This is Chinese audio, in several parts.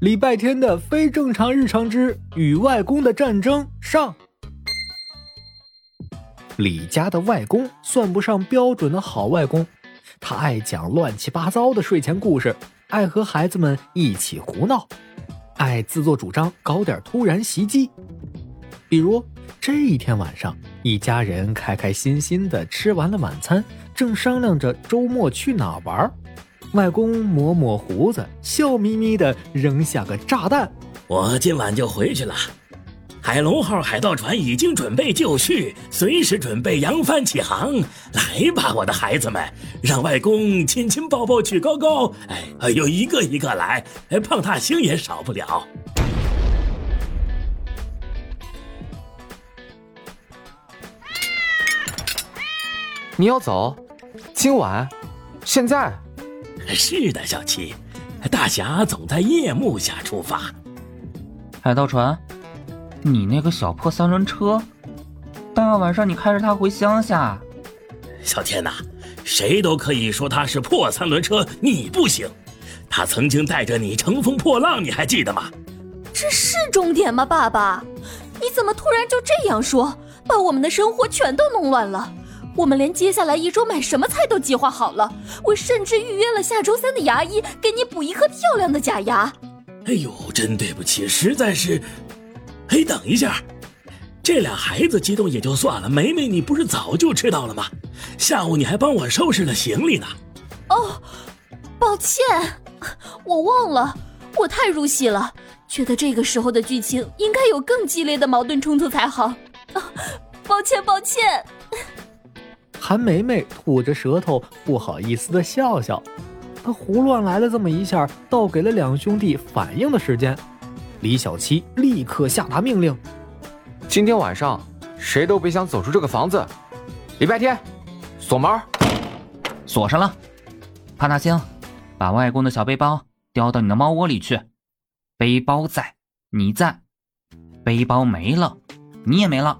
礼拜天的非正常日常之与外公的战争上。李家的外公算不上标准的好外公，他爱讲乱七八糟的睡前故事，爱和孩子们一起胡闹，爱自作主张搞点突然袭击。比如这一天晚上，一家人开开心心的吃完了晚餐，正商量着周末去哪玩。外公抹抹胡子，笑眯眯的扔下个炸弹：“我今晚就回去了。海龙号海盗船已经准备就绪，随时准备扬帆起航。来吧，我的孩子们，让外公亲亲抱抱举高高。哎，哎呦，一个一个来，胖大星也少不了。”你要走？今晚？现在？是的，小七，大侠总在夜幕下出发。海盗船，你那个小破三轮车，大晚上你开着它回乡下？小天呐，谁都可以说它是破三轮车，你不行。他曾经带着你乘风破浪，你还记得吗？这是终点吗，爸爸？你怎么突然就这样说，把我们的生活全都弄乱了？我们连接下来一周买什么菜都计划好了，我甚至预约了下周三的牙医给你补一颗漂亮的假牙。哎呦，真对不起，实在是……哎，等一下，这俩孩子激动也就算了，梅梅，你不是早就知道了吗？下午你还帮我收拾了行李呢。哦，抱歉，我忘了，我太入戏了，觉得这个时候的剧情应该有更激烈的矛盾冲突才好。啊，抱歉，抱歉。韩梅梅吐着舌头，不好意思的笑笑。他胡乱来了这么一下，倒给了两兄弟反应的时间。李小七立刻下达命令：今天晚上谁都别想走出这个房子。礼拜天，锁门，锁上了。潘大星，把外公的小背包叼到你的猫窝里去。背包在，你在；背包没了，你也没了。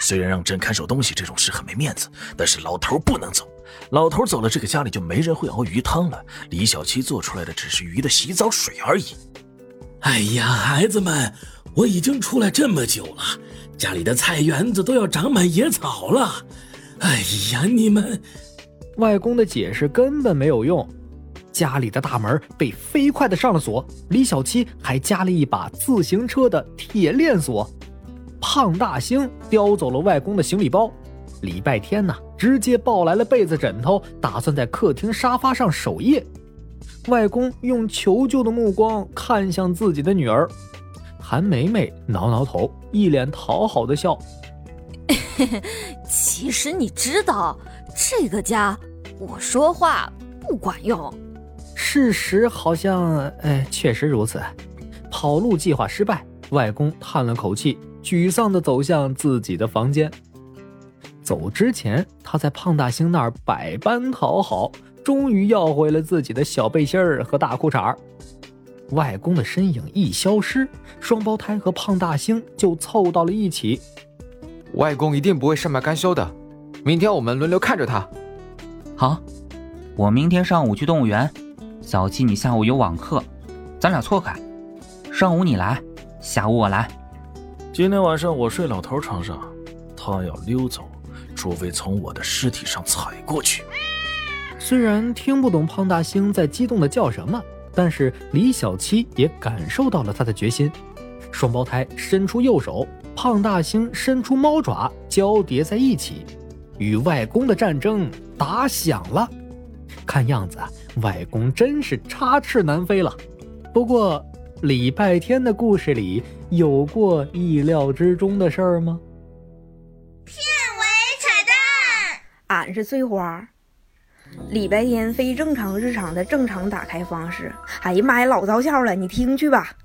虽然让朕看守东西这种事很没面子，但是老头不能走。老头走了，这个家里就没人会熬鱼汤了。李小七做出来的只是鱼的洗澡水而已。哎呀，孩子们，我已经出来这么久了，家里的菜园子都要长满野草了。哎呀，你们，外公的解释根本没有用。家里的大门被飞快的上了锁，李小七还加了一把自行车的铁链锁。胖大星叼走了外公的行李包，礼拜天呢，直接抱来了被子枕头，打算在客厅沙发上守夜。外公用求救的目光看向自己的女儿，韩梅梅挠挠头，一脸讨好的笑。其实你知道，这个家我说话不管用。事实好像，哎，确实如此。跑路计划失败，外公叹了口气。沮丧地走向自己的房间。走之前，他在胖大星那儿百般讨好，终于要回了自己的小背心儿和大裤衩儿外公的身影一消失，双胞胎和胖大星就凑到了一起。外公一定不会善罢甘休的，明天我们轮流看着他。好，我明天上午去动物园，小七你下午有网课，咱俩错开，上午你来，下午我来。今天晚上我睡老头床上，他要溜走，除非从我的尸体上踩过去。虽然听不懂胖大星在激动的叫什么，但是李小七也感受到了他的决心。双胞胎伸出右手，胖大星伸出猫爪，交叠在一起，与外公的战争打响了。看样子，外公真是插翅难飞了。不过。礼拜天的故事里有过意料之中的事儿吗？片尾彩蛋，俺是翠花。礼拜天非正常日常的正常打开方式。哎呀妈呀，老造笑了，你听去吧。